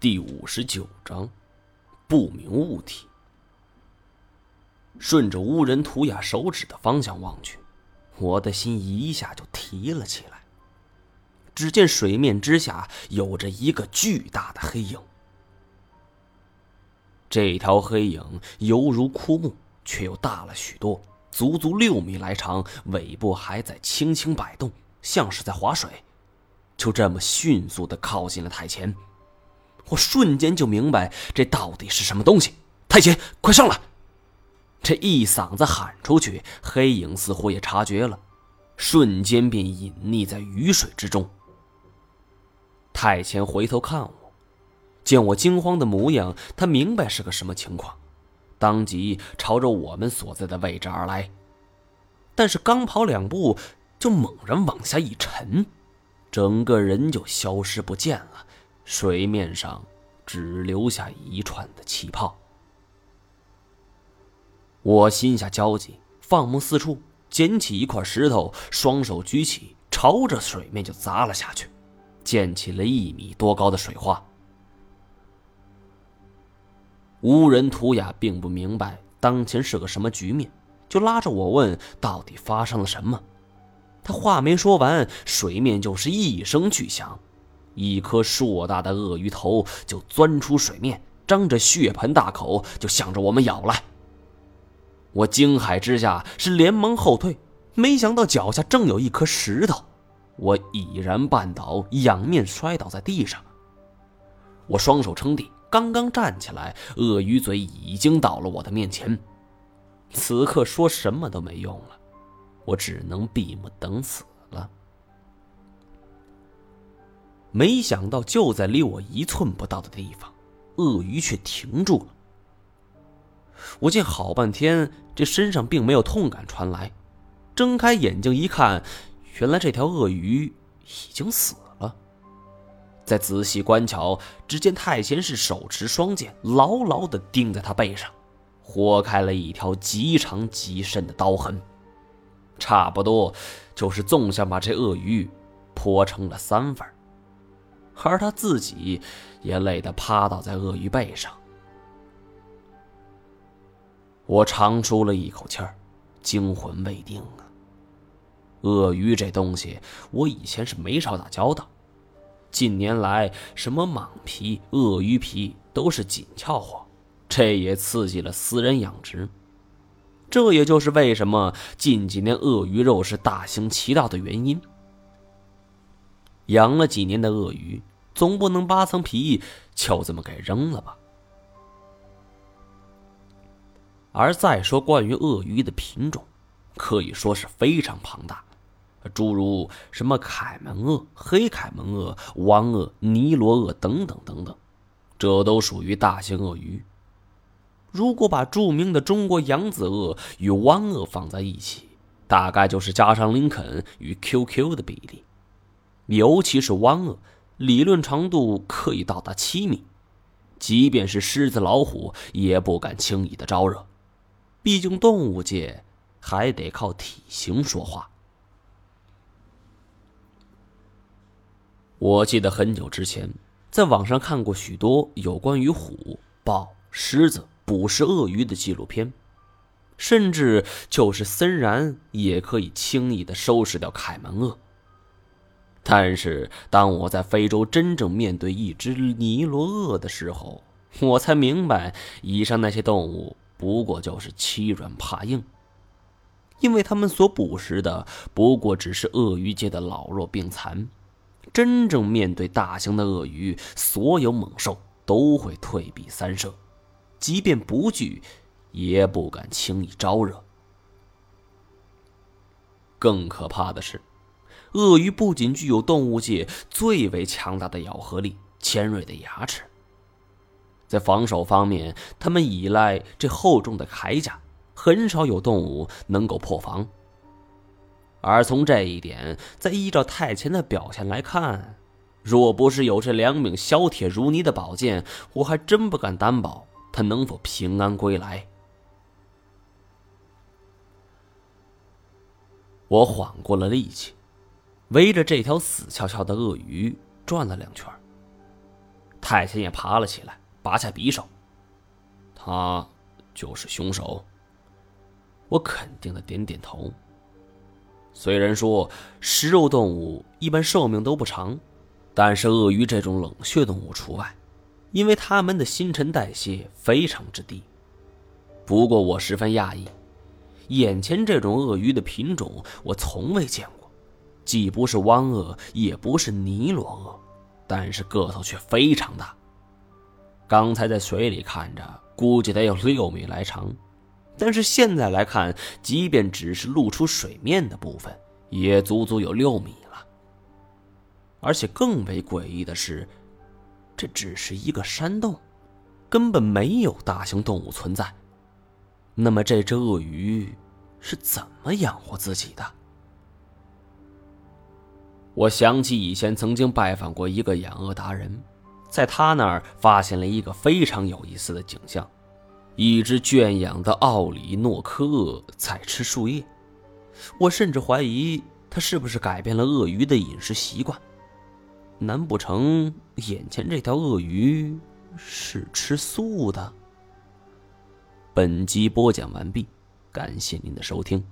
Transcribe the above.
第五十九章，不明物体。顺着乌人图雅手指的方向望去，我的心一下就提了起来。只见水面之下有着一个巨大的黑影，这条黑影犹如枯木，却又大了许多，足足六米来长，尾部还在轻轻摆动，像是在划水。就这么迅速的靠近了台前。我瞬间就明白这到底是什么东西。太前，快上来！这一嗓子喊出去，黑影似乎也察觉了，瞬间便隐匿在雨水之中。太前回头看我，见我惊慌的模样，他明白是个什么情况，当即朝着我们所在的位置而来。但是刚跑两步，就猛然往下一沉，整个人就消失不见了。水面上只留下一串的气泡。我心下焦急，放目四处，捡起一块石头，双手举起，朝着水面就砸了下去，溅起了一米多高的水花。无人图雅并不明白当前是个什么局面，就拉着我问：“到底发生了什么？”他话没说完，水面就是一声巨响。一颗硕大的鳄鱼头就钻出水面，张着血盆大口就向着我们咬来。我惊骇之下是连忙后退，没想到脚下正有一颗石头，我已然绊倒，仰面摔倒在地上。我双手撑地，刚刚站起来，鳄鱼嘴已经到了我的面前。此刻说什么都没用了，我只能闭目等死了。没想到，就在离我一寸不到的地方，鳄鱼却停住了。我见好半天，这身上并没有痛感传来。睁开眼睛一看，原来这条鳄鱼已经死了。再仔细观瞧，只见太贤是手持双剑，牢牢地钉在他背上，豁开了一条极长极深的刀痕，差不多就是纵向把这鳄鱼剖成了三份。而他自己也累得趴倒在鳄鱼背上。我长舒了一口气儿，惊魂未定啊。鳄鱼这东西，我以前是没少打交道。近年来，什么蟒皮、鳄鱼皮都是紧俏货，这也刺激了私人养殖。这也就是为什么近几年鳄鱼肉是大行其道的原因。养了几年的鳄鱼。总不能扒层皮就这么给扔了吧？而再说关于鳄鱼的品种，可以说是非常庞大，诸如什么凯门鳄、黑凯门鳄、湾鳄、尼罗鳄等等等等，这都属于大型鳄鱼。如果把著名的中国扬子鳄与湾鳄放在一起，大概就是加上林肯与 QQ 的比例，尤其是湾鳄。理论长度可以到达七米，即便是狮子、老虎也不敢轻易的招惹，毕竟动物界还得靠体型说话。我记得很久之前在网上看过许多有关于虎、豹、狮子捕食鳄鱼的纪录片，甚至就是森然也可以轻易的收拾掉凯门鳄。但是，当我在非洲真正面对一只尼罗鳄的时候，我才明白，以上那些动物不过就是欺软怕硬，因为他们所捕食的不过只是鳄鱼界的老弱病残。真正面对大型的鳄鱼，所有猛兽都会退避三舍，即便不惧，也不敢轻易招惹。更可怕的是。鳄鱼不仅具有动物界最为强大的咬合力、尖锐的牙齿，在防守方面，它们依赖这厚重的铠甲，很少有动物能够破防。而从这一点，再依照太前的表现来看，若不是有这两柄削铁如泥的宝剑，我还真不敢担保他能否平安归来。我缓过了力气。围着这条死翘翘的鳄鱼转了两圈，太监也爬了起来，拔下匕首。他就是凶手。我肯定的点点头。虽然说食肉动物一般寿命都不长，但是鳄鱼这种冷血动物除外，因为它们的新陈代谢非常之低。不过我十分讶异，眼前这种鳄鱼的品种我从未见过，既不是汪鳄，也不是尼罗鳄，但是个头却非常大。刚才在水里看着，估计得有六米来长。但是现在来看，即便只是露出水面的部分，也足足有六米了。而且更为诡异的是，这只是一个山洞，根本没有大型动物存在。那么这只鳄鱼是怎么养活自己的？我想起以前曾经拜访过一个养鳄达人，在他那儿发现了一个非常有意思的景象。一只圈养的奥里诺科鳄在吃树叶，我甚至怀疑他是不是改变了鳄鱼的饮食习惯。难不成眼前这条鳄鱼是吃素的？本集播讲完毕，感谢您的收听。